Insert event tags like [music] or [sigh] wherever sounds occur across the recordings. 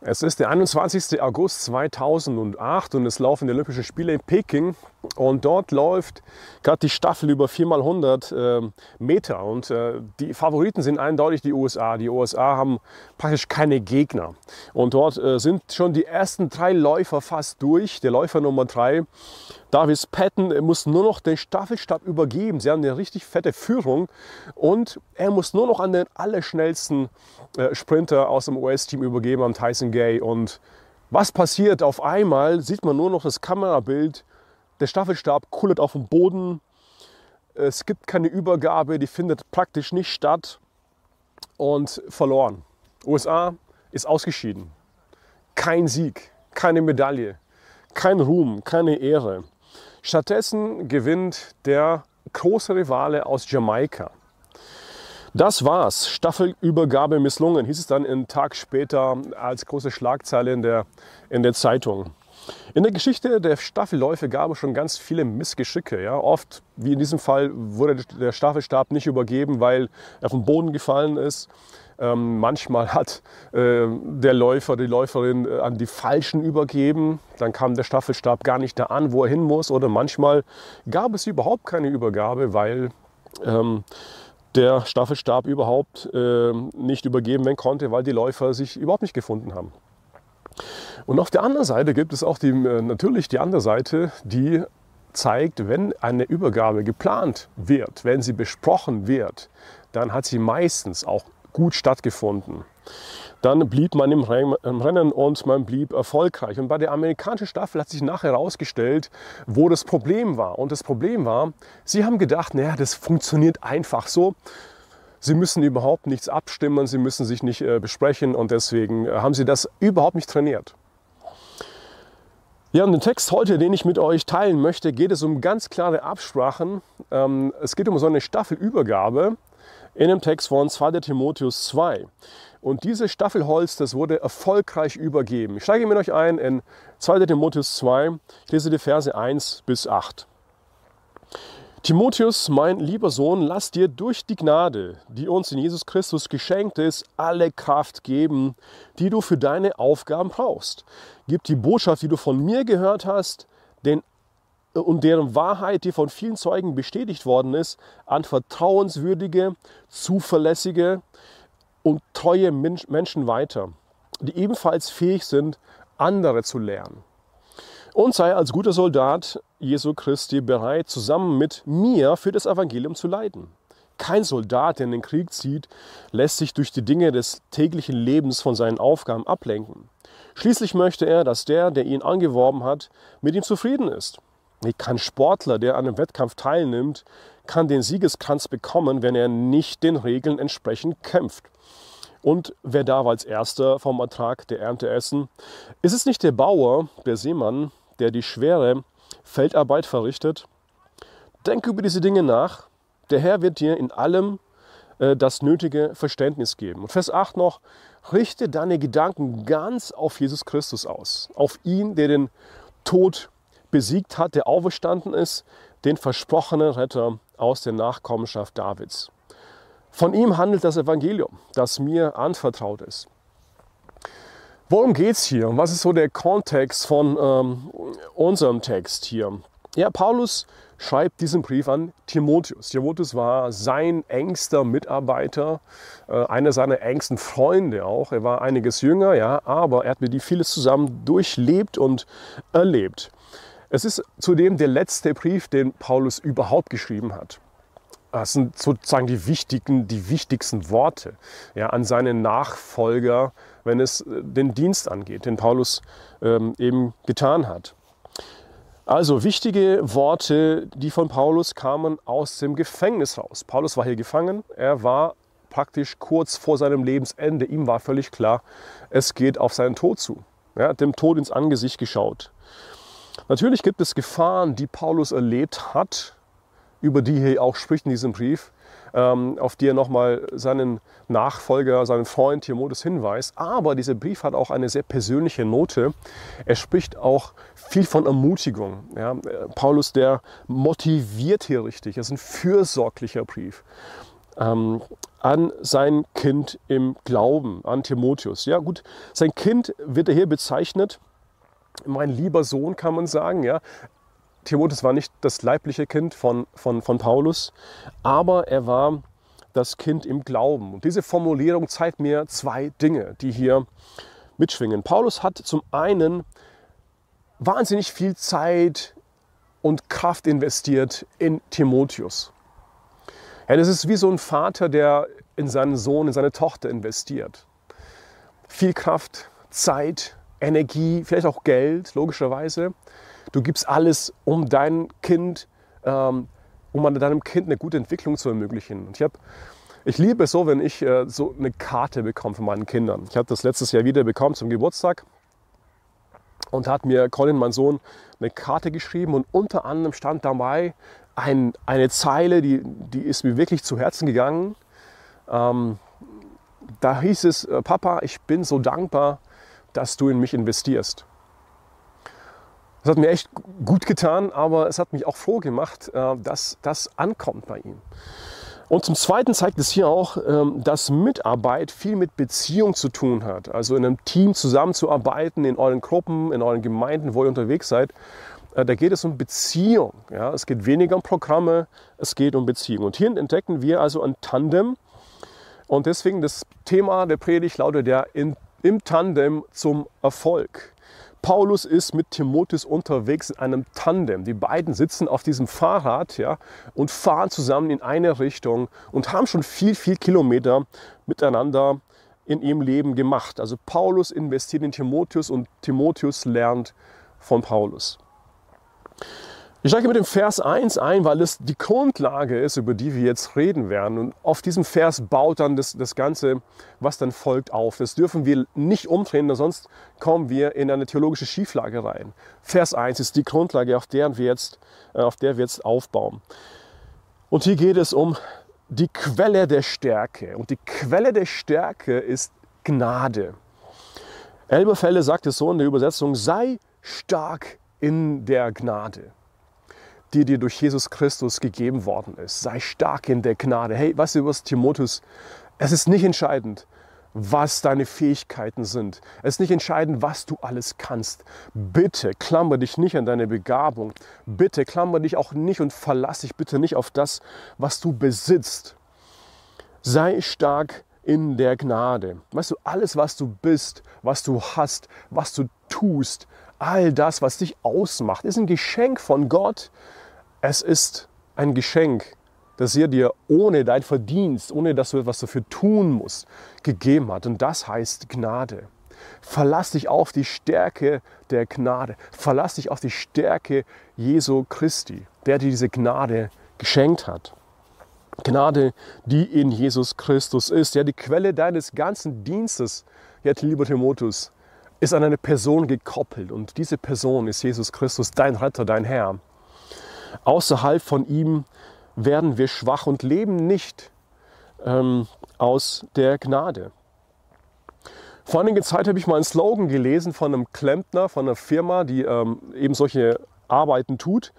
Es ist der 21. August 2008 und es laufen die Olympischen Spiele in Peking. Und dort läuft gerade die Staffel über 4x100 äh, Meter. Und äh, die Favoriten sind eindeutig die USA. Die USA haben praktisch keine Gegner. Und dort äh, sind schon die ersten drei Läufer fast durch. Der Läufer Nummer drei Davis Patton muss nur noch den Staffelstab übergeben. Sie haben eine richtig fette Führung und er muss nur noch an den allerschnellsten äh, Sprinter aus dem US-Team übergeben, am Tyson Gay. Und was passiert? Auf einmal sieht man nur noch das Kamerabild. Der Staffelstab kullert auf dem Boden. Es gibt keine Übergabe, die findet praktisch nicht statt und verloren. USA ist ausgeschieden. Kein Sieg, keine Medaille, kein Ruhm, keine Ehre. Stattdessen gewinnt der große Rivale aus Jamaika. Das war's. Staffelübergabe misslungen, hieß es dann einen Tag später als große Schlagzeile in der, in der Zeitung. In der Geschichte der Staffelläufe gab es schon ganz viele Missgeschicke. Ja. Oft, wie in diesem Fall, wurde der Staffelstab nicht übergeben, weil er vom Boden gefallen ist. Ähm, manchmal hat äh, der Läufer, die Läuferin äh, an die Falschen übergeben. Dann kam der Staffelstab gar nicht da an, wo er hin muss. Oder manchmal gab es überhaupt keine Übergabe, weil ähm, der Staffelstab überhaupt äh, nicht übergeben werden konnte, weil die Läufer sich überhaupt nicht gefunden haben. Und auf der anderen Seite gibt es auch die, äh, natürlich die andere Seite, die zeigt, wenn eine Übergabe geplant wird, wenn sie besprochen wird, dann hat sie meistens auch gut stattgefunden. Dann blieb man im Rennen und man blieb erfolgreich. Und bei der amerikanischen Staffel hat sich nachher herausgestellt, wo das Problem war. Und das Problem war, sie haben gedacht, naja, das funktioniert einfach so. Sie müssen überhaupt nichts abstimmen, sie müssen sich nicht äh, besprechen und deswegen äh, haben sie das überhaupt nicht trainiert. Ja, und den Text heute, den ich mit euch teilen möchte, geht es um ganz klare Absprachen. Ähm, es geht um so eine Staffelübergabe in dem Text von 2. Timotheus 2. Und dieses Staffelholz, das wurde erfolgreich übergeben. Ich steige mit euch ein in 2. Timotheus 2, ich lese die Verse 1 bis 8. Timotheus, mein lieber Sohn, lass dir durch die Gnade, die uns in Jesus Christus geschenkt ist, alle Kraft geben, die du für deine Aufgaben brauchst. Gib die Botschaft, die du von mir gehört hast, den und deren Wahrheit, die von vielen Zeugen bestätigt worden ist, an vertrauenswürdige, zuverlässige und treue Menschen weiter, die ebenfalls fähig sind, andere zu lernen. Und sei als guter Soldat Jesu Christi bereit, zusammen mit mir für das Evangelium zu leiden. Kein Soldat, der in den Krieg zieht, lässt sich durch die Dinge des täglichen Lebens von seinen Aufgaben ablenken. Schließlich möchte er, dass der, der ihn angeworben hat, mit ihm zufrieden ist. Kein Sportler, der an einem Wettkampf teilnimmt, kann den Siegeskranz bekommen, wenn er nicht den Regeln entsprechend kämpft. Und wer darf als Erster vom Ertrag der Ernte essen? Ist es nicht der Bauer, der Seemann, der die schwere Feldarbeit verrichtet? Denk über diese Dinge nach. Der Herr wird dir in allem äh, das nötige Verständnis geben. Und Vers 8 noch, richte deine Gedanken ganz auf Jesus Christus aus, auf ihn, der den Tod besiegt hat, der auferstanden ist, den versprochenen Retter aus der Nachkommenschaft Davids. Von ihm handelt das Evangelium, das mir anvertraut ist. Worum geht es hier? Was ist so der Kontext von ähm, unserem Text hier? Ja, Paulus schreibt diesen Brief an Timotheus. Timotheus war sein engster Mitarbeiter, äh, einer seiner engsten Freunde auch. Er war einiges jünger, ja, aber er hat mit ihm vieles zusammen durchlebt und erlebt. Es ist zudem der letzte Brief, den Paulus überhaupt geschrieben hat. Das sind sozusagen die wichtigen, die wichtigsten Worte ja, an seinen Nachfolger, wenn es äh, den Dienst angeht, den Paulus ähm, eben getan hat. Also wichtige Worte, die von Paulus kamen aus dem Gefängnis raus. Paulus war hier gefangen, er war praktisch kurz vor seinem Lebensende. Ihm war völlig klar, es geht auf seinen Tod zu. Er hat dem Tod ins Angesicht geschaut. Natürlich gibt es Gefahren, die Paulus erlebt hat, über die er auch spricht in diesem Brief, auf die er nochmal seinen Nachfolger, seinen Freund Timotheus hinweist. Aber dieser Brief hat auch eine sehr persönliche Note. Er spricht auch viel von Ermutigung. Ja, Paulus, der motiviert hier richtig. Es ist ein fürsorglicher Brief. ähm, an sein Kind im Glauben, an Timotheus. Ja gut, sein Kind wird er hier bezeichnet, mein lieber Sohn kann man sagen. Ja. Timotheus war nicht das leibliche Kind von, von, von Paulus, aber er war das Kind im Glauben. Und diese Formulierung zeigt mir zwei Dinge, die hier mitschwingen. Paulus hat zum einen wahnsinnig viel Zeit und Kraft investiert in Timotheus. Ja, das ist wie so ein Vater, der in seinen Sohn, in seine Tochter investiert. Viel Kraft, Zeit, Energie, vielleicht auch Geld, logischerweise. Du gibst alles, um dein Kind, ähm, um deinem Kind eine gute Entwicklung zu ermöglichen. Und ich, hab, ich liebe es so, wenn ich äh, so eine Karte bekomme von meinen Kindern. Ich habe das letztes Jahr wieder bekommen zum Geburtstag und hat mir Colin, mein Sohn, eine Karte geschrieben und unter anderem stand dabei ein, eine Zeile, die, die ist mir wirklich zu Herzen gegangen. Ähm, da hieß es, äh, Papa, ich bin so dankbar, dass du in mich investierst. Das hat mir echt gut getan, aber es hat mich auch froh gemacht, äh, dass das ankommt bei ihm. Und zum Zweiten zeigt es hier auch, ähm, dass Mitarbeit viel mit Beziehung zu tun hat. Also in einem Team zusammenzuarbeiten, in euren Gruppen, in euren Gemeinden, wo ihr unterwegs seid. Äh, da geht es um Beziehung. Ja? Es geht weniger um Programme, es geht um Beziehung. Und hier entdecken wir also ein Tandem. Und deswegen das Thema der Predigt lautet ja in, im Tandem zum Erfolg. Paulus ist mit Timotheus unterwegs in einem Tandem. Die beiden sitzen auf diesem Fahrrad ja, und fahren zusammen in eine Richtung und haben schon viel, viel Kilometer miteinander in ihrem Leben gemacht. Also Paulus investiert in Timotheus und Timotheus lernt von Paulus. Ich steige mit dem Vers 1 ein, weil es die Grundlage ist, über die wir jetzt reden werden. Und auf diesem Vers baut dann das, das Ganze, was dann folgt, auf. Das dürfen wir nicht umdrehen, sonst kommen wir in eine theologische Schieflage rein. Vers 1 ist die Grundlage, auf der wir jetzt, äh, auf der wir jetzt aufbauen. Und hier geht es um die Quelle der Stärke. Und die Quelle der Stärke ist Gnade. Elberfelle sagt es so in der Übersetzung, sei stark in der Gnade die dir durch Jesus Christus gegeben worden ist. Sei stark in der Gnade. Hey, weißt du was, Timotheus? Es ist nicht entscheidend, was deine Fähigkeiten sind. Es ist nicht entscheidend, was du alles kannst. Bitte klammer dich nicht an deine Begabung. Bitte klammer dich auch nicht und verlass dich bitte nicht auf das, was du besitzt. Sei stark in der Gnade. Weißt du, alles, was du bist, was du hast, was du tust, all das, was dich ausmacht, ist ein Geschenk von Gott es ist ein Geschenk, das er dir ohne dein Verdienst, ohne dass du etwas dafür tun musst, gegeben hat. Und das heißt Gnade. Verlass dich auf die Stärke der Gnade. Verlass dich auf die Stärke Jesu Christi, der dir diese Gnade geschenkt hat. Gnade, die in Jesus Christus ist. Ja, die Quelle deines ganzen Dienstes, ja, lieber Timotheus, ist an eine Person gekoppelt. Und diese Person ist Jesus Christus, dein Retter, dein Herr. Außerhalb von ihm werden wir schwach und leben nicht ähm, aus der Gnade. Vor einiger Zeit habe ich mal einen Slogan gelesen von einem Klempner, von einer Firma, die ähm, eben solche Arbeiten tut.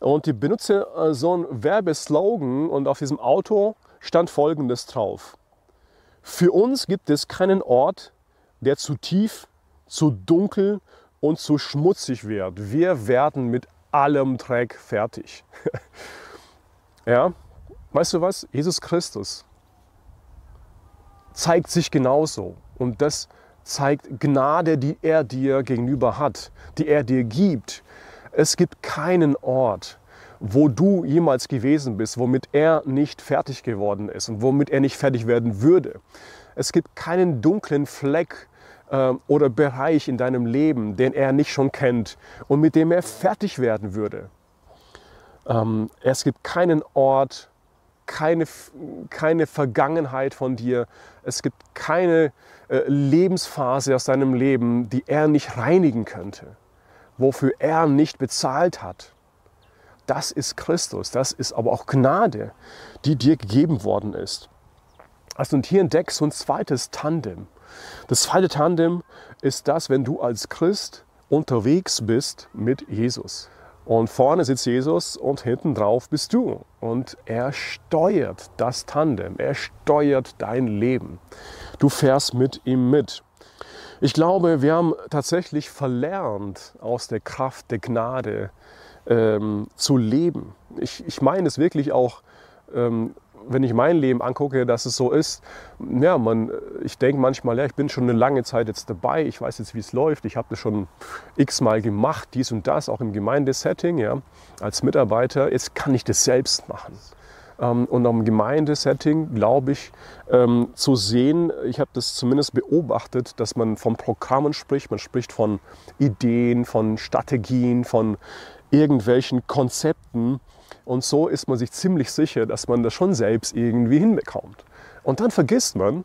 Und die benutzte äh, so einen Werbeslogan und auf diesem Auto stand folgendes drauf. Für uns gibt es keinen Ort, der zu tief, zu dunkel und zu schmutzig wird. Wir werden mit allem Dreck fertig. [laughs] ja, weißt du was? Jesus Christus zeigt sich genauso. Und das zeigt Gnade, die er dir gegenüber hat, die er dir gibt. Es gibt keinen Ort, wo du jemals gewesen bist, womit er nicht fertig geworden ist und womit er nicht fertig werden würde. Es gibt keinen dunklen Fleck oder Bereich in deinem Leben, den er nicht schon kennt und mit dem er fertig werden würde. Ähm, es gibt keinen Ort, keine, keine Vergangenheit von dir. Es gibt keine äh, Lebensphase aus deinem Leben, die er nicht reinigen könnte, wofür er nicht bezahlt hat. Das ist Christus, das ist aber auch Gnade, die dir gegeben worden ist. Also und hier entdeckst du ein zweites Tandem. Das zweite Tandem ist das, wenn du als Christ unterwegs bist mit Jesus. Und vorne sitzt Jesus und hinten drauf bist du. Und er steuert das Tandem, er steuert dein Leben. Du fährst mit ihm mit. Ich glaube, wir haben tatsächlich verlernt, aus der Kraft der Gnade ähm, zu leben. Ich, ich meine es wirklich auch ähm, wenn ich mein Leben angucke, dass es so ist, ja, man, ich denke manchmal, ja, ich bin schon eine lange Zeit jetzt dabei, ich weiß jetzt, wie es läuft, ich habe das schon x-mal gemacht, dies und das, auch im Gemeindesetting, ja, als Mitarbeiter, jetzt kann ich das selbst machen. Ähm, und am Gemeindesetting glaube ich ähm, zu sehen, ich habe das zumindest beobachtet, dass man von Programmen spricht, man spricht von Ideen, von Strategien, von irgendwelchen Konzepten, und so ist man sich ziemlich sicher, dass man das schon selbst irgendwie hinbekommt. Und dann vergisst man,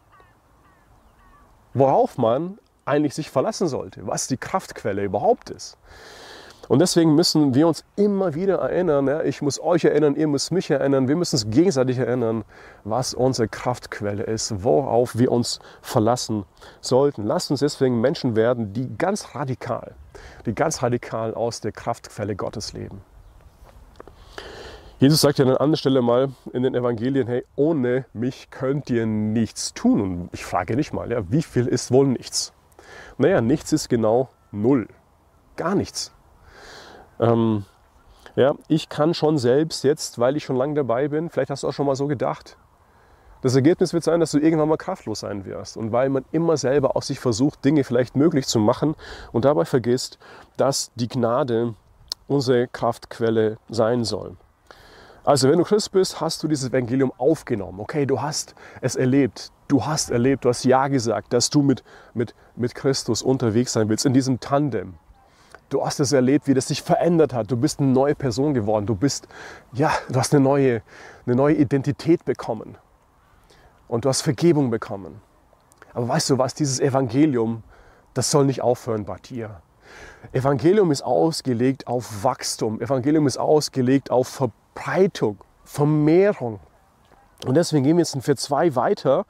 worauf man eigentlich sich verlassen sollte, was die Kraftquelle überhaupt ist. Und deswegen müssen wir uns immer wieder erinnern, ja, ich muss euch erinnern, ihr müsst mich erinnern, wir müssen uns gegenseitig erinnern, was unsere Kraftquelle ist, worauf wir uns verlassen sollten. Lasst uns deswegen Menschen werden, die ganz radikal, die ganz radikal aus der Kraftquelle Gottes leben. Jesus sagt ja an anderer Stelle mal in den Evangelien, hey, ohne mich könnt ihr nichts tun. Und ich frage nicht mal, ja, wie viel ist wohl nichts? Naja, nichts ist genau null. Gar nichts. Ähm, ja, ich kann schon selbst jetzt, weil ich schon lange dabei bin, vielleicht hast du auch schon mal so gedacht, das Ergebnis wird sein, dass du irgendwann mal kraftlos sein wirst. Und weil man immer selber aus sich versucht, Dinge vielleicht möglich zu machen und dabei vergisst, dass die Gnade unsere Kraftquelle sein soll. Also wenn du Christ bist, hast du dieses Evangelium aufgenommen. Okay, du hast es erlebt. Du hast erlebt, du hast Ja gesagt, dass du mit, mit, mit Christus unterwegs sein willst, in diesem Tandem. Du hast es erlebt, wie das sich verändert hat. Du bist eine neue Person geworden. Du bist, ja, du hast eine neue, eine neue Identität bekommen. Und du hast Vergebung bekommen. Aber weißt du was, dieses Evangelium, das soll nicht aufhören bei dir. Evangelium ist ausgelegt auf Wachstum. Evangelium ist ausgelegt auf Verbindung Verbreitung, Vermehrung. Und deswegen gehen wir jetzt für zwei weiter.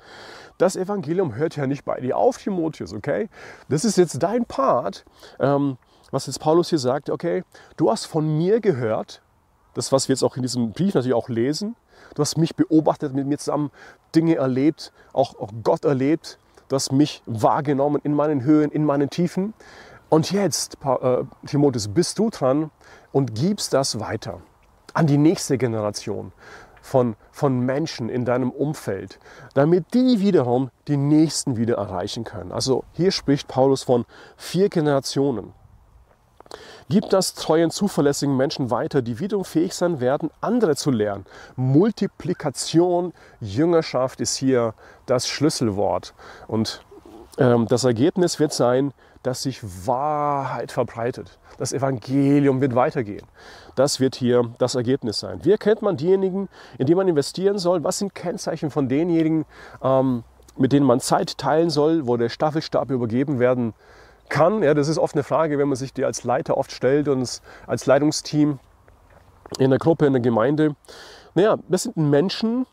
Das Evangelium hört ja nicht bei dir auf, Timotheus, okay? Das ist jetzt dein Part, ähm, was jetzt Paulus hier sagt, okay, du hast von mir gehört, das, was wir jetzt auch in diesem Brief natürlich auch lesen, du hast mich beobachtet, mit mir zusammen Dinge erlebt, auch, auch Gott erlebt, du hast mich wahrgenommen in meinen Höhen, in meinen Tiefen. Und jetzt, äh, Timotheus, bist du dran und gibst das weiter an die nächste Generation von, von Menschen in deinem Umfeld, damit die wiederum die Nächsten wieder erreichen können. Also hier spricht Paulus von vier Generationen. Gib das treuen, zuverlässigen Menschen weiter, die wiederum fähig sein werden, andere zu lernen. Multiplikation, Jüngerschaft ist hier das Schlüsselwort. Und ähm, das Ergebnis wird sein, dass sich Wahrheit verbreitet. Das Evangelium wird weitergehen. Das wird hier das Ergebnis sein. Wie erkennt man diejenigen, in die man investieren soll? Was sind Kennzeichen von denjenigen, ähm, mit denen man Zeit teilen soll, wo der Staffelstab übergeben werden kann? Ja, das ist oft eine Frage, wenn man sich die als Leiter oft stellt und als Leitungsteam in der Gruppe, in der Gemeinde. Naja, das sind Menschen,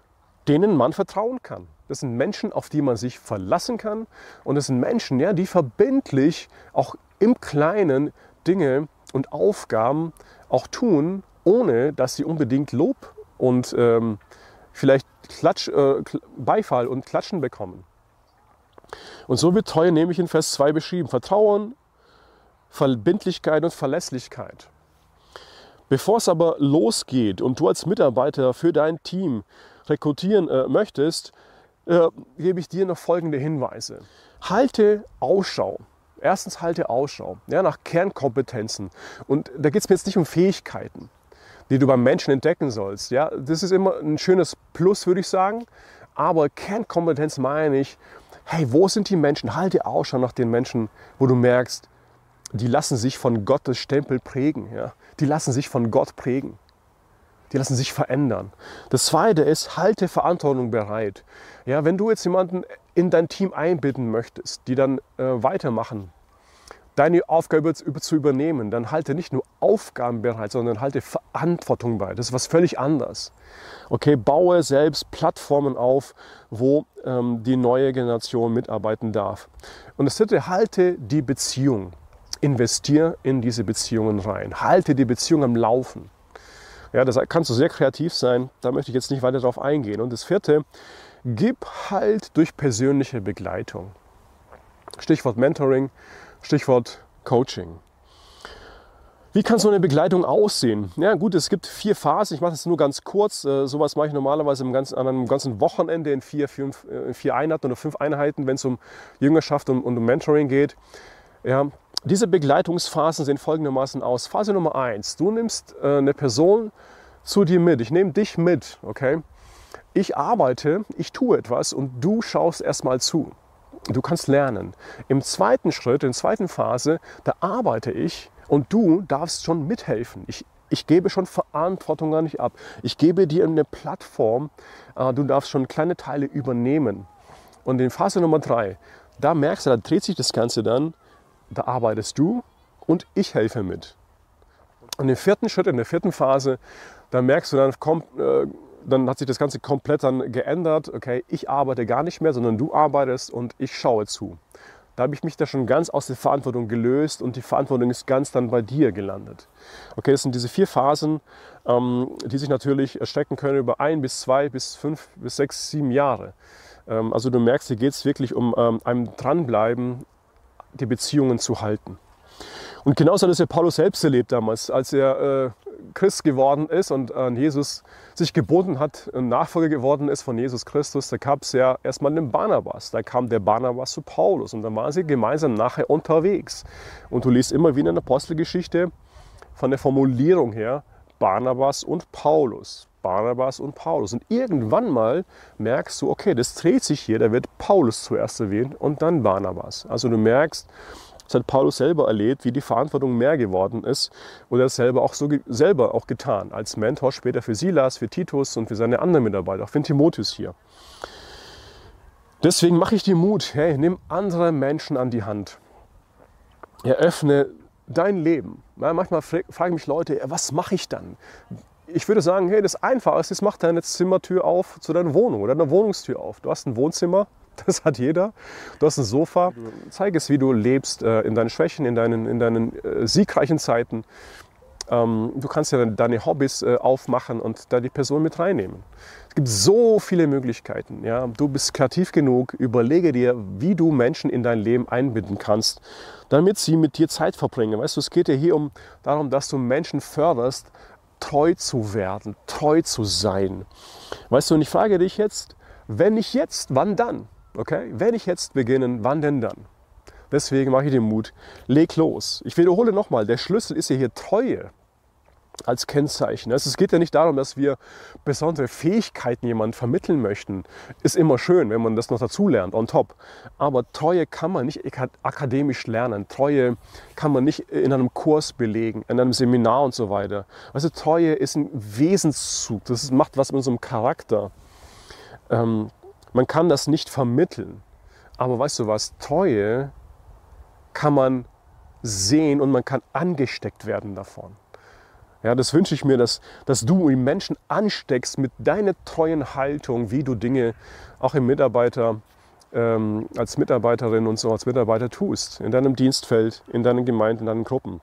denen man vertrauen kann. Das sind Menschen, auf die man sich verlassen kann. Und das sind Menschen, ja, die verbindlich auch im Kleinen Dinge und Aufgaben auch tun, ohne dass sie unbedingt Lob und ähm, vielleicht Klatsch, äh, Beifall und Klatschen bekommen. Und so wird Treue nämlich in Vers 2 beschrieben. Vertrauen, Verbindlichkeit und Verlässlichkeit. Bevor es aber losgeht und du als Mitarbeiter für dein Team rekrutieren äh, möchtest, äh, gebe ich dir noch folgende Hinweise. Halte Ausschau Erstens halte Ausschau ja, nach Kernkompetenzen. Und da geht es mir jetzt nicht um Fähigkeiten, die du beim Menschen entdecken sollst. Ja, das ist immer ein schönes Plus, würde ich sagen. Aber Kernkompetenz meine ich, hey, wo sind die Menschen? Halte Ausschau nach den Menschen, wo du merkst, die lassen sich von Gottes Stempel prägen. Ja? Die lassen sich von Gott prägen. Die lassen sich verändern. Das zweite ist, halte Verantwortung bereit. Ja, wenn du jetzt jemanden in dein Team einbinden möchtest, die dann äh, weitermachen, deine Aufgabe zu übernehmen, dann halte nicht nur Aufgaben bereit, sondern halte Verantwortung bei. Das ist was völlig anderes. Okay, baue selbst Plattformen auf, wo ähm, die neue Generation mitarbeiten darf. Und das dritte, halte die Beziehung. investier in diese Beziehungen rein. Halte die Beziehung am Laufen. Ja, das kannst du sehr kreativ sein. Da möchte ich jetzt nicht weiter darauf eingehen. Und das vierte, gib halt durch persönliche Begleitung. Stichwort Mentoring, Stichwort Coaching. Wie kann so eine Begleitung aussehen? Ja gut, es gibt vier Phasen. Ich mache das nur ganz kurz. Äh, sowas mache ich normalerweise im ganzen, an einem ganzen Wochenende in vier, fünf, äh, vier Einheiten oder fünf Einheiten, wenn es um Jüngerschaft und, und um Mentoring geht. Ja, diese Begleitungsphasen sehen folgendermaßen aus. Phase Nummer eins: Du nimmst äh, eine Person zu dir mit. Ich nehme dich mit, okay? Ich arbeite, ich tue etwas und du schaust erstmal zu. Du kannst lernen. Im zweiten Schritt, in der zweiten Phase, da arbeite ich und du darfst schon mithelfen. Ich, ich gebe schon Verantwortung gar nicht ab. Ich gebe dir eine Plattform. Äh, du darfst schon kleine Teile übernehmen. Und in Phase Nummer drei, da merkst du, da dreht sich das Ganze dann. Da arbeitest du und ich helfe mit. Und im vierten Schritt, in der vierten Phase, da merkst du dann, kommt, äh, dann hat sich das Ganze komplett dann geändert. Okay, ich arbeite gar nicht mehr, sondern du arbeitest und ich schaue zu. Da habe ich mich da schon ganz aus der Verantwortung gelöst und die Verantwortung ist ganz dann bei dir gelandet. Okay, das sind diese vier Phasen, ähm, die sich natürlich erstrecken können über ein bis zwei bis fünf bis sechs, sieben Jahre. Ähm, also du merkst, hier geht es wirklich um ähm, einem Dranbleiben, die Beziehungen zu halten. Und genauso hat es ja Paulus selbst erlebt damals, als er äh, Christ geworden ist und an Jesus sich gebunden hat, ein Nachfolger geworden ist von Jesus Christus, da gab es ja erstmal den Barnabas. Da kam der Barnabas zu Paulus und dann waren sie gemeinsam nachher unterwegs. Und du liest immer wieder in der Apostelgeschichte von der Formulierung her Barnabas und Paulus. Barnabas und Paulus. Und irgendwann mal merkst du, okay, das dreht sich hier, da wird Paulus zuerst erwähnt und dann Barnabas. Also du merkst, das hat Paulus selber erlebt, wie die Verantwortung mehr geworden ist und er selber auch so selber auch getan als Mentor später für Silas, für Titus und für seine anderen Mitarbeiter, auch für Timotheus hier. Deswegen mache ich dir Mut, hey, nimm andere Menschen an die Hand. Eröffne dein Leben. Ja, manchmal fragen mich Leute, was mache ich dann? Ich würde sagen, hey, das Einfachste ist, mach deine Zimmertür auf zu deiner Wohnung oder deine Wohnungstür auf. Du hast ein Wohnzimmer, [laughs] Das hat jeder. Du hast ein Sofa. Zeig es, wie du lebst äh, in deinen Schwächen, in deinen, in deinen äh, siegreichen Zeiten. Ähm, du kannst ja deine Hobbys äh, aufmachen und da die Person mit reinnehmen. Es gibt so viele Möglichkeiten. Ja? Du bist kreativ genug. Überlege dir, wie du Menschen in dein Leben einbinden kannst, damit sie mit dir Zeit verbringen. Weißt du, es geht ja hier um darum, dass du Menschen förderst, treu zu werden, treu zu sein. Weißt du, und ich frage dich jetzt, wenn nicht jetzt, wann dann? Okay? Wenn ich jetzt beginnen, wann denn dann? Deswegen mache ich den Mut, leg los. Ich wiederhole nochmal, der Schlüssel ist ja hier Treue als Kennzeichen. Also es geht ja nicht darum, dass wir besondere Fähigkeiten jemand vermitteln möchten. Ist immer schön, wenn man das noch dazu lernt, on top. Aber Treue kann man nicht akademisch lernen. Treue kann man nicht in einem Kurs belegen, in einem Seminar und so weiter. Also Treue ist ein Wesenszug. Das macht was mit unserem Charakter. Ähm, man kann das nicht vermitteln. Aber weißt du was? Treue kann man sehen und man kann angesteckt werden davon. Ja, das wünsche ich mir, dass, dass du die Menschen ansteckst mit deiner treuen Haltung, wie du Dinge auch im Mitarbeiter, ähm, als Mitarbeiterin und so als Mitarbeiter tust, in deinem Dienstfeld, in deinen Gemeinden, in deinen Gruppen.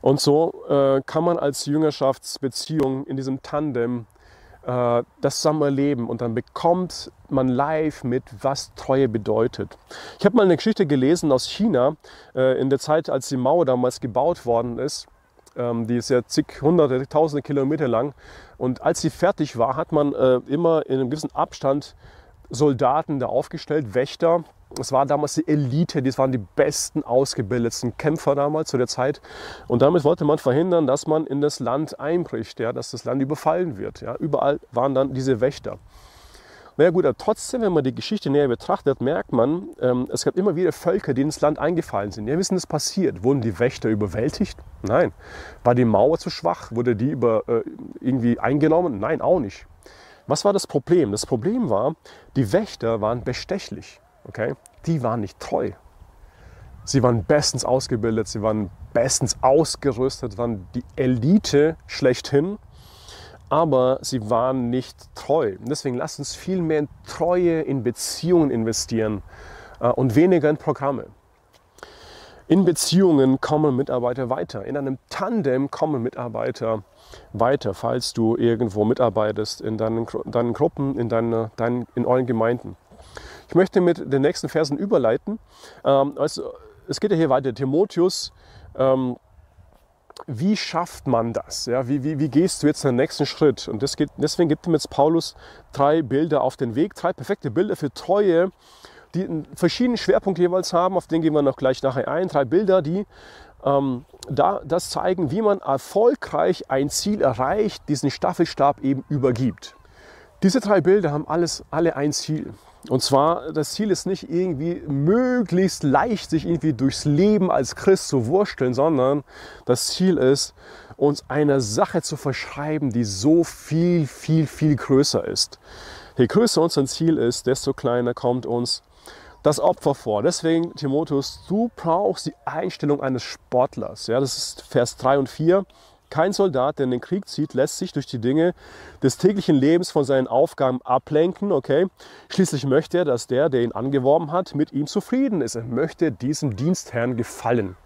Und so äh, kann man als Jüngerschaftsbeziehung in diesem Tandem äh, das Zusammenleben und dann bekommt man live mit, was Treue bedeutet. Ich habe mal eine Geschichte gelesen aus China äh, in der Zeit, als die Mauer damals gebaut worden ist. Ähm, die ist ja zig hunderte, tausende Kilometer lang. Und als sie fertig war, hat man äh, immer in einem gewissen Abstand Soldaten da aufgestellt, Wächter, es war damals die Elite, das waren die besten ausgebildetsten Kämpfer damals zu der Zeit. Und damit wollte man verhindern, dass man in das Land einbricht, ja, dass das Land überfallen wird. Ja. Überall waren dann diese Wächter. Naja gut, aber trotzdem, wenn man die Geschichte näher betrachtet, merkt man, ähm, es gab immer wieder Völker, die ins Land eingefallen sind. Ja, wissen, das passiert. Wurden die Wächter überwältigt? Nein. War die Mauer zu schwach? Wurde die über, äh, irgendwie eingenommen? Nein, auch nicht. Was war das Problem? Das Problem war, die Wächter waren bestechlich okay, die waren nicht treu. Sie waren bestens ausgebildet, sie waren bestens ausgerüstet, waren die Elite schlechthin, aber sie waren nicht treu. Deswegen lasst uns viel mehr in Treue, in Beziehungen investieren äh, und weniger in Programme. In Beziehungen kommen Mitarbeiter weiter. In einem Tandem kommen Mitarbeiter weiter, falls du irgendwo mitarbeitest, in deinen, deinen Gruppen, in, deine, deinen, in euren Gemeinden. Ich möchte mit den nächsten Versen überleiten. Ähm, also, es geht ja hier weiter. Timotheus, ähm, wie schafft man das? Ja, wie, wie, wie gehst du jetzt den nächsten Schritt? Und geht, deswegen gibt ihm jetzt Paulus drei Bilder auf den Weg, drei perfekte Bilder für Treue die einen verschiedenen Schwerpunkt jeweils haben, auf den gehen wir noch gleich nachher ein. Drei Bilder, die ähm, da, das zeigen, wie man erfolgreich ein Ziel erreicht, diesen Staffelstab eben übergibt. Diese drei Bilder haben alles, alle ein Ziel. Und zwar, das Ziel ist nicht irgendwie möglichst leicht sich irgendwie durchs Leben als Christ zu wursteln, sondern das Ziel ist, uns einer Sache zu verschreiben, die so viel, viel, viel größer ist. Je größer unser Ziel ist, desto kleiner kommt uns das Opfer vor. Deswegen, Timotheus, du brauchst die Einstellung eines Sportlers. Ja, das ist Vers 3 und 4. Kein Soldat, der in den Krieg zieht, lässt sich durch die Dinge des täglichen Lebens von seinen Aufgaben ablenken. Okay? Schließlich möchte er, dass der, der ihn angeworben hat, mit ihm zufrieden ist. Er möchte diesem Dienstherrn gefallen.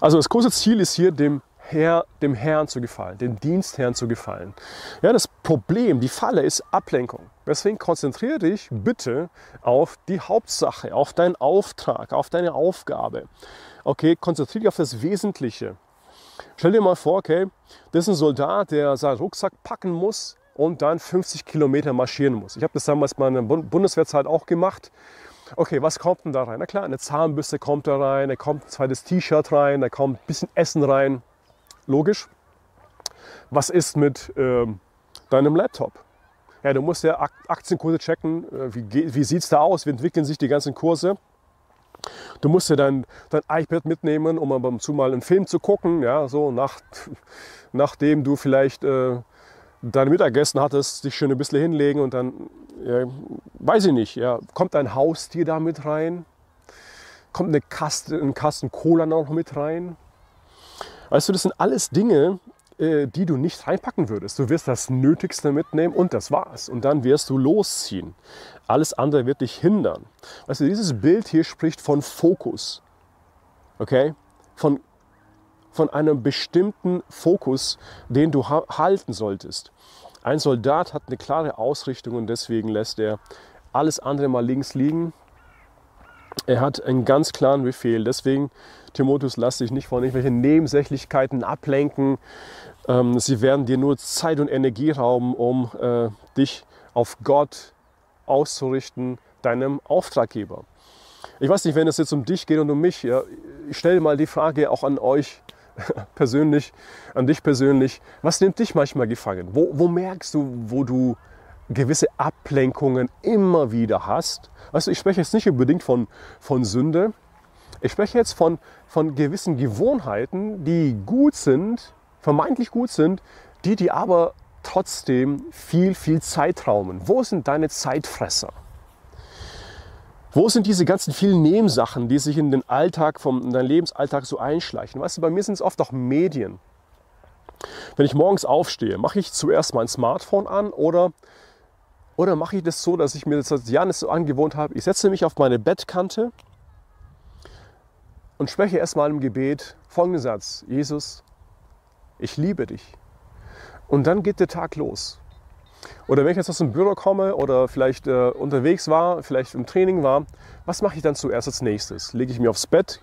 Also das große Ziel ist hier, dem Herr, dem Herrn zu gefallen, dem Dienstherrn zu gefallen. Ja, das Problem, die Falle ist Ablenkung. Deswegen konzentriere dich bitte auf die Hauptsache, auf deinen Auftrag, auf deine Aufgabe. Okay, konzentriere dich auf das Wesentliche. Stell dir mal vor, okay, das ist ein Soldat, der seinen Rucksack packen muss und dann 50 Kilometer marschieren muss. Ich habe das damals mal in der Bundeswehrzeit auch gemacht. Okay, was kommt denn da rein? Na klar, eine Zahnbürste kommt da rein, da kommt ein zweites T-Shirt rein, da kommt ein bisschen Essen rein, Logisch. Was ist mit ähm, deinem Laptop? Ja, du musst ja Aktienkurse checken. Äh, wie, wie sieht es da aus? Wie entwickeln sich die ganzen Kurse? Du musst ja dein, dein iPad mitnehmen, um ab und zu mal einen Film zu gucken. Ja, so nach, nachdem du vielleicht äh, dein Mittagessen hattest, dich schön ein bisschen hinlegen und dann, ja, weiß ich nicht, ja, kommt dein Haustier da mit rein? Kommt eine Kaste, ein Kasten Cola noch mit rein? Weißt du, das sind alles Dinge, die du nicht reinpacken würdest. Du wirst das Nötigste mitnehmen und das war's. Und dann wirst du losziehen. Alles andere wird dich hindern. Weißt dieses Bild hier spricht von Fokus. Okay? Von, von einem bestimmten Fokus, den du halten solltest. Ein Soldat hat eine klare Ausrichtung und deswegen lässt er alles andere mal links liegen er hat einen ganz klaren Befehl. Deswegen, Timotheus, lass dich nicht von irgendwelchen Nebensächlichkeiten ablenken. Ähm, sie werden dir nur Zeit und Energie rauben, um äh, dich auf Gott auszurichten, deinem Auftraggeber. Ich weiß nicht, wenn es jetzt um dich geht und um mich, ja, ich stelle mal die Frage auch an euch [laughs] persönlich, an dich persönlich. Was nimmt dich manchmal gefangen? Wo, wo merkst du, wo du gewisse Ablenkungen immer wieder hast. Also ich spreche jetzt nicht unbedingt von, von Sünde. Ich spreche jetzt von, von gewissen Gewohnheiten, die gut sind, vermeintlich gut sind, die dir aber trotzdem viel, viel Zeit rauben. Wo sind deine Zeitfresser? Wo sind diese ganzen vielen Nebensachen, die sich in den Alltag, vom, in deinen Lebensalltag so einschleichen? Weißt du, bei mir sind es oft auch Medien. Wenn ich morgens aufstehe, mache ich zuerst mein Smartphone an oder oder mache ich das so, dass ich mir das seit Jahren so angewohnt habe, ich setze mich auf meine Bettkante und spreche erstmal im Gebet folgenden Satz. Jesus, ich liebe dich. Und dann geht der Tag los. Oder wenn ich jetzt aus dem Büro komme oder vielleicht äh, unterwegs war, vielleicht im Training war, was mache ich dann zuerst als nächstes? Lege ich mir aufs Bett,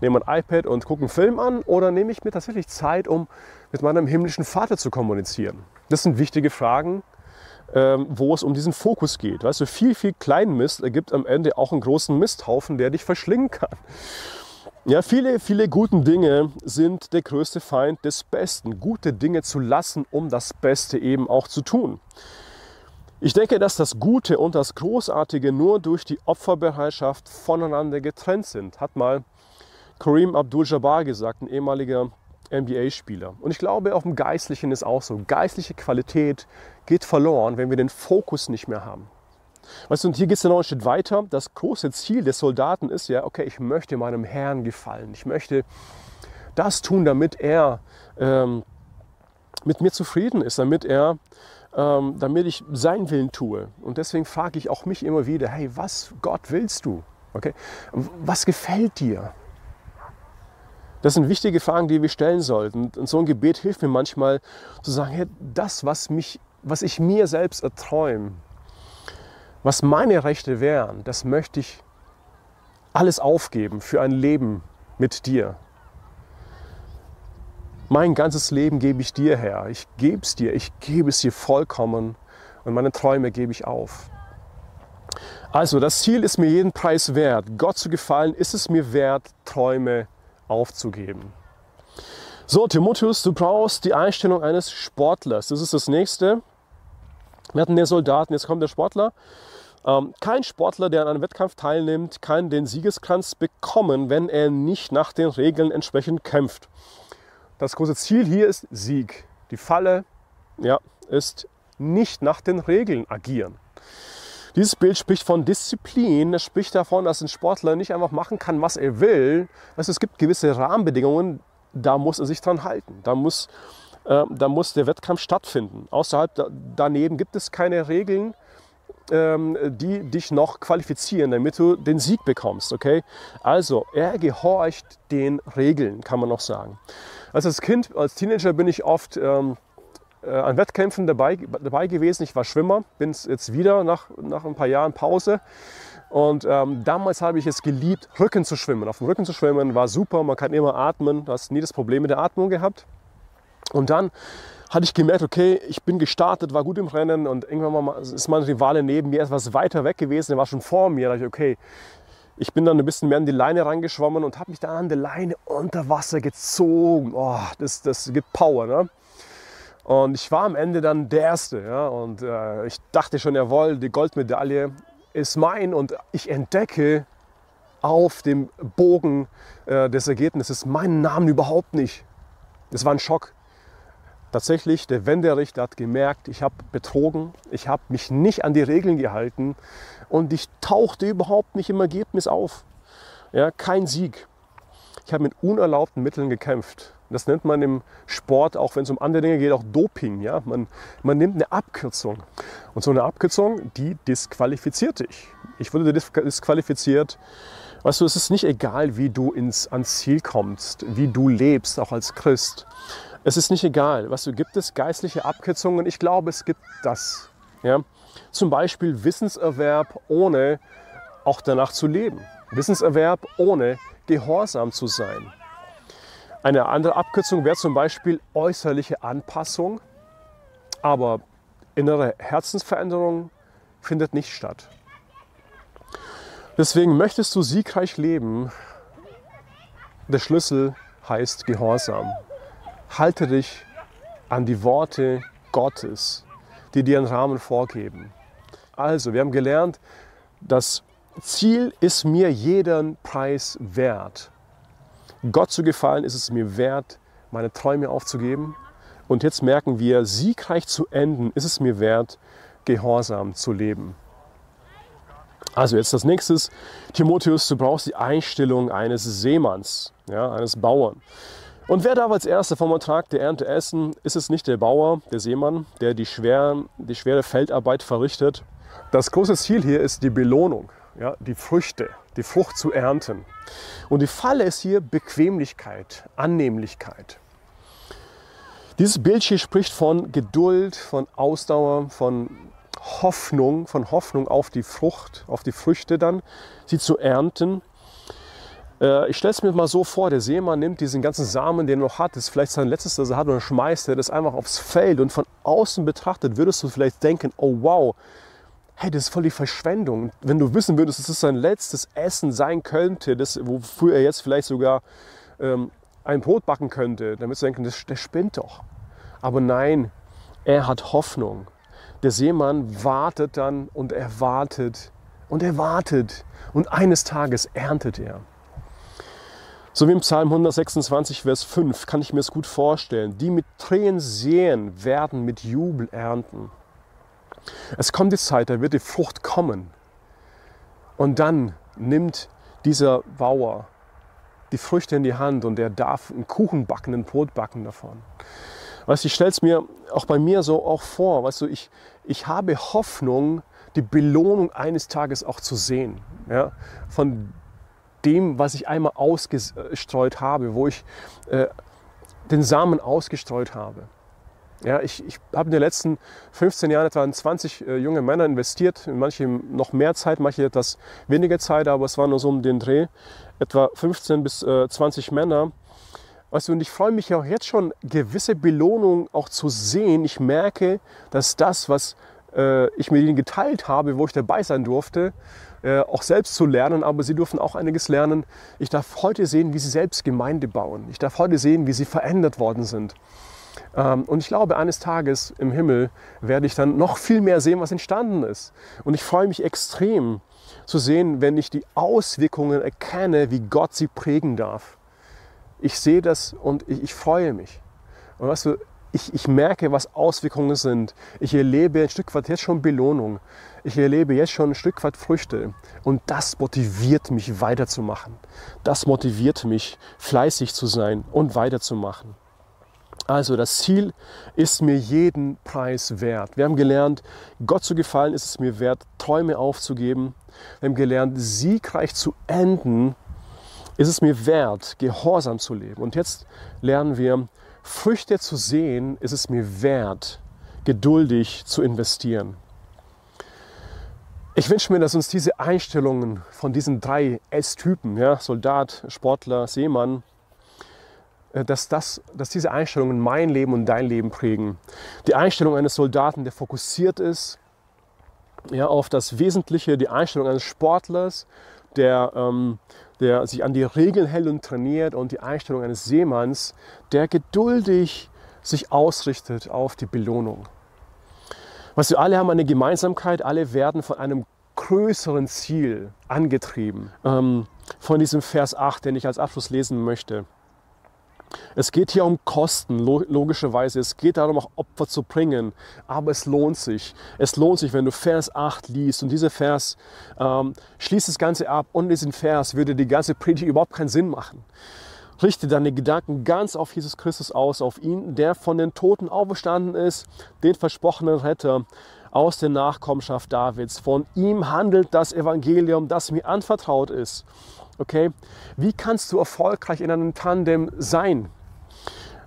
nehme ein iPad und gucke einen Film an oder nehme ich mir tatsächlich Zeit, um mit meinem himmlischen Vater zu kommunizieren? Das sind wichtige Fragen, ähm, wo es um diesen Fokus geht. Weißt du, viel, viel Kleinmist ergibt am Ende auch einen großen Misthaufen, der dich verschlingen kann. Ja, viele, viele gute Dinge sind der größte Feind des Besten. Gute Dinge zu lassen, um das Beste eben auch zu tun. Ich denke, dass das Gute und das Großartige nur durch die Opferbereitschaft voneinander getrennt sind, hat mal Kareem Abdul-Jabbar gesagt, ein ehemaliger NBA-Spieler. Und ich glaube, auch im Geistlichen ist auch so. Geistliche Qualität geht verloren, wenn wir den Fokus nicht mehr haben. Weißt du, und hier geht es noch ein Schritt weiter. Das große Ziel des Soldaten ist ja, okay, ich möchte meinem Herrn gefallen. Ich möchte das tun, damit er ähm, mit mir zufrieden ist, damit er, ähm, damit ich seinen Willen tue. Und deswegen frage ich auch mich immer wieder, hey, was Gott willst du? Okay, was gefällt dir? Das sind wichtige Fragen, die wir stellen sollten. Und so ein Gebet hilft mir manchmal zu sagen, hey, das, was, mich, was ich mir selbst erträume, was meine Rechte wären, das möchte ich alles aufgeben für ein Leben mit dir. Mein ganzes Leben gebe ich dir her. Ich gebe es dir. Ich gebe es dir vollkommen. Und meine Träume gebe ich auf. Also, das Ziel ist mir jeden Preis wert. Gott zu gefallen ist es mir wert, Träume aufzugeben. So, Timotheus, du brauchst die Einstellung eines Sportlers. Das ist das nächste. Wir hatten den Soldaten, jetzt kommt der Sportler. Ähm, kein Sportler, der an einem Wettkampf teilnimmt, kann den Siegeskranz bekommen, wenn er nicht nach den Regeln entsprechend kämpft. Das große Ziel hier ist Sieg. Die Falle ja, ist nicht nach den Regeln agieren. Dieses Bild spricht von Disziplin. Es spricht davon, dass ein Sportler nicht einfach machen kann, was er will. Also es gibt gewisse Rahmenbedingungen, da muss er sich dran halten. Da muss, äh, da muss der Wettkampf stattfinden. Außerhalb da, daneben gibt es keine Regeln, ähm, die dich noch qualifizieren, damit du den Sieg bekommst. Okay? Also er gehorcht den Regeln, kann man noch sagen. Also als Kind, als Teenager bin ich oft ähm, äh, an Wettkämpfen dabei, dabei gewesen. Ich war Schwimmer, bin jetzt wieder nach, nach ein paar Jahren Pause. Und ähm, damals habe ich es geliebt, Rücken zu schwimmen. Auf dem Rücken zu schwimmen war super, man kann immer atmen, du hast nie das Problem mit der Atmung gehabt. Und dann hatte ich gemerkt, okay, ich bin gestartet, war gut im Rennen und irgendwann mal ist mein Rivale neben mir etwas weiter weg gewesen, der war schon vor mir. Da dachte ich, okay, ich bin dann ein bisschen mehr in die Leine reingeschwommen und habe mich dann an der Leine unter Wasser gezogen. Oh, das, das gibt Power. Ne? Und ich war am Ende dann der Erste. Ja? Und äh, ich dachte schon, jawohl, die Goldmedaille ist mein. Und ich entdecke auf dem Bogen äh, des Ergebnisses meinen Namen überhaupt nicht. Das war ein Schock. Tatsächlich, der Wenderichter hat gemerkt, ich habe betrogen, ich habe mich nicht an die Regeln gehalten und ich tauchte überhaupt nicht im Ergebnis auf. Ja, kein Sieg. Ich habe mit unerlaubten Mitteln gekämpft. Das nennt man im Sport, auch wenn es um andere Dinge geht, auch Doping. Ja? Man, man nimmt eine Abkürzung. Und so eine Abkürzung, die disqualifiziert dich. Ich wurde disqualifiziert. Weißt du, es ist nicht egal, wie du ins, ans Ziel kommst, wie du lebst, auch als Christ. Es ist nicht egal. Weißt du, gibt es geistliche Abkürzungen? Ich glaube, es gibt das. Ja? Zum Beispiel Wissenserwerb, ohne auch danach zu leben. Wissenserwerb, ohne gehorsam zu sein. Eine andere Abkürzung wäre zum Beispiel äußerliche Anpassung, aber innere Herzensveränderung findet nicht statt. Deswegen möchtest du siegreich leben. Der Schlüssel heißt Gehorsam. Halte dich an die Worte Gottes, die dir einen Rahmen vorgeben. Also, wir haben gelernt, das Ziel ist mir jeden Preis wert. Gott zu gefallen ist es mir wert, meine Träume aufzugeben. Und jetzt merken wir, siegreich zu enden, ist es mir wert, gehorsam zu leben. Also jetzt das nächste, Timotheus, du brauchst die Einstellung eines Seemanns, ja, eines Bauern. Und wer darf als Erster vom Ertrag der Ernte essen? Ist es nicht der Bauer, der Seemann, der die, schwer, die schwere Feldarbeit verrichtet? Das große Ziel hier ist die Belohnung, ja, die Früchte, die Frucht zu ernten. Und die Falle ist hier Bequemlichkeit, Annehmlichkeit. Dieses Bild hier spricht von Geduld, von Ausdauer, von Hoffnung, von Hoffnung auf die Frucht, auf die Früchte dann, sie zu ernten. Äh, ich stelle es mir mal so vor, der Seemann nimmt diesen ganzen Samen, den er noch hat, das ist vielleicht sein letztes, das er hat, und schmeißt er das einfach aufs Feld. Und von außen betrachtet würdest du vielleicht denken, oh wow, hey, das ist voll die Verschwendung. Wenn du wissen würdest, dass es sein letztes Essen sein könnte, das, wofür er jetzt vielleicht sogar ähm, ein Brot backen könnte, dann würdest du denken, das, das spinnt doch. Aber nein, er hat Hoffnung. Der Seemann wartet dann und er wartet und er wartet und eines Tages erntet er. So wie im Psalm 126, Vers 5 kann ich mir es gut vorstellen. Die mit Tränen sehen, werden mit Jubel ernten. Es kommt die Zeit, da wird die Frucht kommen. Und dann nimmt dieser Bauer die Früchte in die Hand und er darf einen Kuchen backen, ein Brot backen davon. Weißt du, ich stelle es mir auch bei mir so auch vor, weißt du, ich, ich habe Hoffnung, die Belohnung eines Tages auch zu sehen. Ja? Von dem, was ich einmal ausgestreut habe, wo ich äh, den Samen ausgestreut habe. Ja, ich, ich habe in den letzten 15 Jahren etwa in 20 äh, junge Männer investiert, manche noch mehr Zeit, manche etwas weniger Zeit, aber es war nur so um den Dreh, etwa 15 bis äh, 20 Männer. Weißt du, und ich freue mich ja auch jetzt schon, gewisse Belohnung auch zu sehen. Ich merke, dass das, was äh, ich mit ihnen geteilt habe, wo ich dabei sein durfte, äh, auch selbst zu lernen, aber sie dürfen auch einiges lernen. Ich darf heute sehen, wie sie selbst Gemeinde bauen. Ich darf heute sehen, wie sie verändert worden sind. Ähm, und ich glaube, eines Tages im Himmel werde ich dann noch viel mehr sehen, was entstanden ist. Und ich freue mich extrem zu sehen, wenn ich die Auswirkungen erkenne, wie Gott sie prägen darf. Ich sehe das und ich, ich freue mich. Und weißt du, ich, ich merke, was Auswirkungen sind. Ich erlebe ein Stück weit jetzt schon Belohnung. Ich erlebe jetzt schon ein Stück weit Früchte. Und das motiviert mich weiterzumachen. Das motiviert mich, fleißig zu sein und weiterzumachen. Also das Ziel ist mir jeden Preis wert. Wir haben gelernt, Gott zu gefallen ist es mir wert, Träume aufzugeben. Wir haben gelernt, siegreich zu enden ist es mir wert, gehorsam zu leben. Und jetzt lernen wir, Früchte zu sehen, ist es mir wert, geduldig zu investieren. Ich wünsche mir, dass uns diese Einstellungen von diesen drei S-Typen, ja, Soldat, Sportler, Seemann, dass, das, dass diese Einstellungen mein Leben und dein Leben prägen. Die Einstellung eines Soldaten, der fokussiert ist ja, auf das Wesentliche, die Einstellung eines Sportlers, der ähm, der sich an die Regeln hält und trainiert und die Einstellung eines Seemanns, der geduldig sich ausrichtet auf die Belohnung. Was wir alle haben eine Gemeinsamkeit, alle werden von einem größeren Ziel angetrieben. Ähm, von diesem Vers 8, den ich als Abschluss lesen möchte. Es geht hier um Kosten, logischerweise. Es geht darum, auch Opfer zu bringen. Aber es lohnt sich. Es lohnt sich, wenn du Vers 8 liest. Und dieser Vers ähm, schließt das Ganze ab. Und diesen Vers würde die ganze Predigt überhaupt keinen Sinn machen. Richte deine Gedanken ganz auf Jesus Christus aus, auf ihn, der von den Toten auferstanden ist, den versprochenen Retter aus der Nachkommenschaft Davids. Von ihm handelt das Evangelium, das mir anvertraut ist. Okay? Wie kannst du erfolgreich in einem Tandem sein?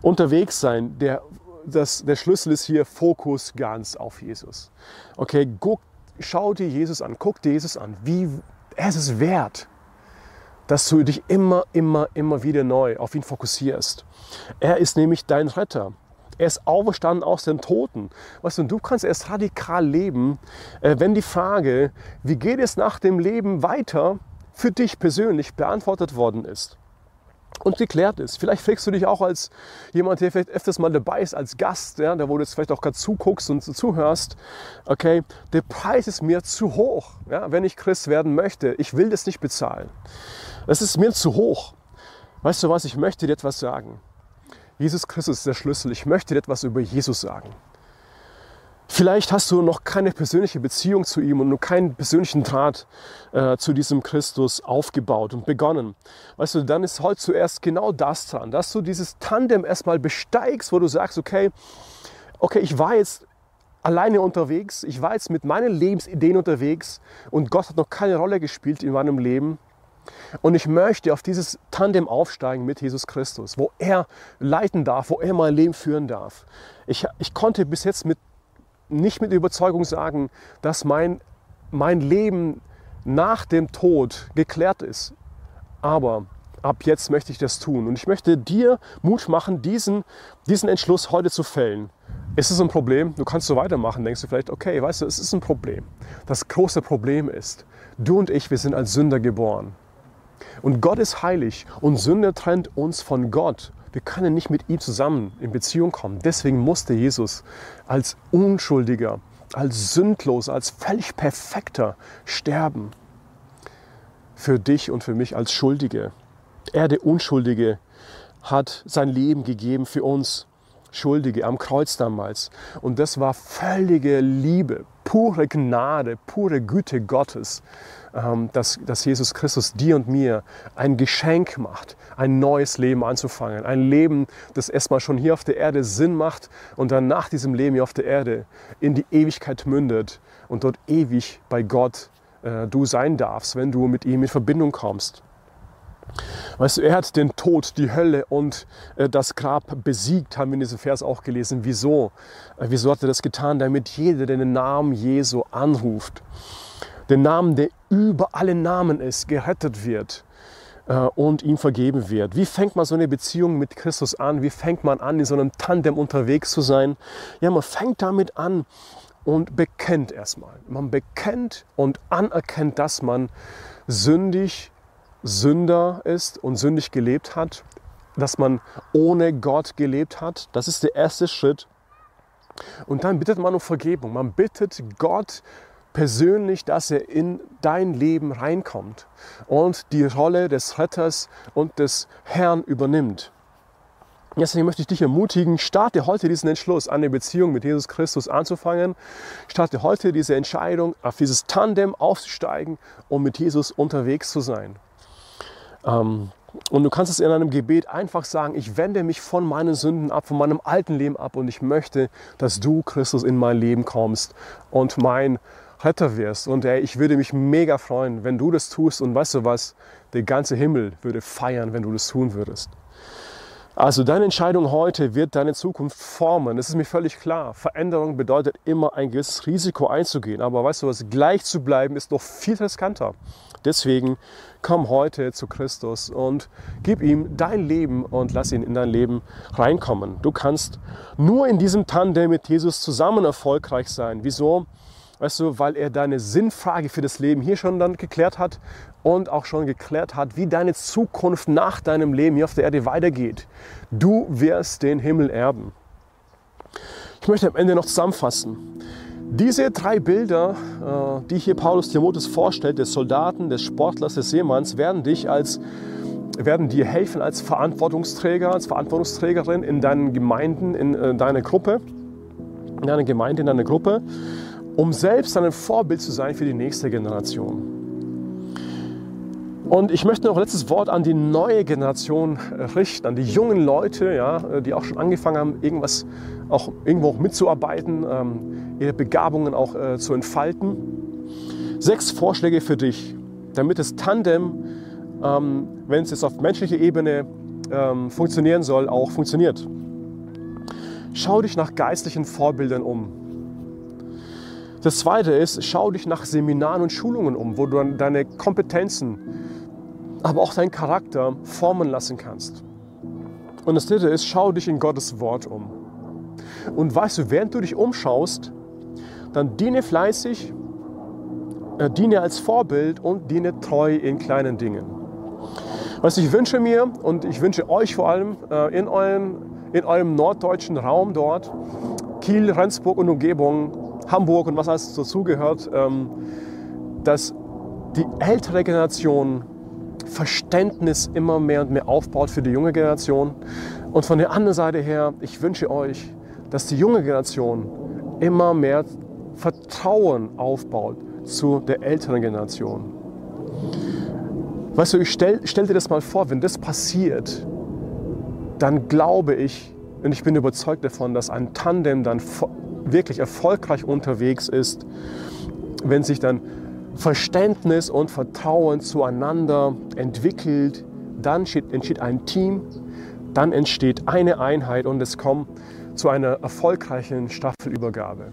Unterwegs sein. Der, das, der Schlüssel ist hier Fokus ganz auf Jesus. Okay, guck, schau dir Jesus an, guck dir Jesus an. Wie, er ist es wert, dass du dich immer, immer, immer wieder neu auf ihn fokussierst. Er ist nämlich dein Retter. Er ist auferstanden aus den Toten. Weißt du, du kannst erst radikal leben, äh, wenn die Frage, wie geht es nach dem Leben weiter, für dich persönlich beantwortet worden ist und geklärt ist. Vielleicht fragst du dich auch als jemand, der vielleicht öfters mal dabei ist, als Gast, ja, da wo du jetzt vielleicht auch gerade zuguckst und zuhörst, okay, der Preis ist mir zu hoch, ja, wenn ich Christ werden möchte. Ich will das nicht bezahlen. Das ist mir zu hoch. Weißt du was, ich möchte dir etwas sagen. Jesus Christus ist der Schlüssel. Ich möchte dir etwas über Jesus sagen. Vielleicht hast du noch keine persönliche Beziehung zu ihm und nur keinen persönlichen Draht äh, zu diesem Christus aufgebaut und begonnen. Weißt du, dann ist heute zuerst genau das dran, dass du dieses Tandem erstmal besteigst, wo du sagst, okay, okay, ich war jetzt alleine unterwegs, ich war jetzt mit meinen Lebensideen unterwegs und Gott hat noch keine Rolle gespielt in meinem Leben. Und ich möchte auf dieses Tandem aufsteigen mit Jesus Christus, wo er leiten darf, wo er mein Leben führen darf. Ich, ich konnte bis jetzt mit nicht mit Überzeugung sagen, dass mein, mein Leben nach dem Tod geklärt ist. Aber ab jetzt möchte ich das tun. Und ich möchte dir Mut machen, diesen, diesen Entschluss heute zu fällen. Ist es ein Problem? Du kannst so weitermachen. Denkst du vielleicht, okay, weißt du, es ist ein Problem. Das große Problem ist, du und ich, wir sind als Sünder geboren. Und Gott ist heilig und Sünde trennt uns von Gott. Wir können nicht mit ihm zusammen in Beziehung kommen. Deswegen musste Jesus als Unschuldiger, als Sündloser, als völlig Perfekter sterben. Für dich und für mich als Schuldige. Er, der Unschuldige, hat sein Leben gegeben für uns Schuldige am Kreuz damals. Und das war völlige Liebe, pure Gnade, pure Güte Gottes, dass, dass Jesus Christus dir und mir ein Geschenk macht, ein neues Leben anzufangen. Ein Leben, das erstmal schon hier auf der Erde Sinn macht und dann nach diesem Leben hier auf der Erde in die Ewigkeit mündet und dort ewig bei Gott äh, du sein darfst, wenn du mit ihm in Verbindung kommst. Weißt du, er hat den Tod, die Hölle und äh, das Grab besiegt, haben wir in diesem Vers auch gelesen. Wieso? Äh, wieso hat er das getan? Damit jeder, der den Namen Jesu anruft, den Namen, der über alle Namen ist, gerettet wird äh, und ihm vergeben wird. Wie fängt man so eine Beziehung mit Christus an? Wie fängt man an, in so einem Tandem unterwegs zu sein? Ja, man fängt damit an und bekennt erstmal. Man bekennt und anerkennt, dass man sündig, Sünder ist und sündig gelebt hat, dass man ohne Gott gelebt hat. Das ist der erste Schritt. Und dann bittet man um Vergebung. Man bittet Gott persönlich, dass er in dein Leben reinkommt und die Rolle des Retters und des Herrn übernimmt. Deswegen möchte ich dich ermutigen, starte heute diesen Entschluss, eine Beziehung mit Jesus Christus anzufangen. Starte heute diese Entscheidung, auf dieses Tandem aufzusteigen und mit Jesus unterwegs zu sein. Ähm, und du kannst es in einem Gebet einfach sagen, ich wende mich von meinen Sünden ab, von meinem alten Leben ab und ich möchte, dass du, Christus, in mein Leben kommst und mein Retter wirst. Und ey, ich würde mich mega freuen, wenn du das tust. Und weißt du was? Der ganze Himmel würde feiern, wenn du das tun würdest. Also deine Entscheidung heute wird deine Zukunft formen. Das ist mir völlig klar. Veränderung bedeutet immer ein gewisses Risiko einzugehen. Aber weißt du was, gleich zu bleiben ist noch viel riskanter. Deswegen komm heute zu Christus und gib ihm dein Leben und lass ihn in dein Leben reinkommen. Du kannst nur in diesem Tandem mit Jesus zusammen erfolgreich sein. Wieso? Weißt du, weil er deine Sinnfrage für das Leben hier schon dann geklärt hat und auch schon geklärt hat, wie deine Zukunft nach deinem Leben hier auf der Erde weitergeht. Du wirst den Himmel erben. Ich möchte am Ende noch zusammenfassen. Diese drei Bilder, äh, die hier Paulus Timotheus vorstellt, des Soldaten, des Sportlers, des Seemanns, werden dich als werden dir helfen als Verantwortungsträger, als Verantwortungsträgerin in deinen Gemeinden, in äh, deiner Gruppe, in deiner Gemeinde, in deiner Gruppe um selbst ein Vorbild zu sein für die nächste Generation. Und ich möchte noch ein letztes Wort an die neue Generation richten, an die jungen Leute, ja, die auch schon angefangen haben, irgendwas auch irgendwo auch mitzuarbeiten, ähm, ihre Begabungen auch äh, zu entfalten. Sechs Vorschläge für dich, damit das Tandem, ähm, wenn es jetzt auf menschlicher Ebene ähm, funktionieren soll, auch funktioniert. Schau dich nach geistlichen Vorbildern um. Das zweite ist, schau dich nach Seminaren und Schulungen um, wo du deine Kompetenzen, aber auch deinen Charakter formen lassen kannst. Und das dritte ist, schau dich in Gottes Wort um. Und weißt du, während du dich umschaust, dann diene fleißig, äh, diene als Vorbild und diene treu in kleinen Dingen. Was ich wünsche mir und ich wünsche euch vor allem äh, in, euren, in eurem norddeutschen Raum dort, Kiel, Rendsburg und Umgebung, Hamburg und was alles dazugehört, ähm, dass die ältere Generation Verständnis immer mehr und mehr aufbaut für die junge Generation. Und von der anderen Seite her, ich wünsche euch, dass die junge Generation immer mehr Vertrauen aufbaut zu der älteren Generation. Weißt du, ich stell, stell dir das mal vor, wenn das passiert, dann glaube ich und ich bin überzeugt davon, dass ein Tandem dann wirklich erfolgreich unterwegs ist, wenn sich dann Verständnis und Vertrauen zueinander entwickelt, dann entsteht ein Team, dann entsteht eine Einheit und es kommt zu einer erfolgreichen Staffelübergabe.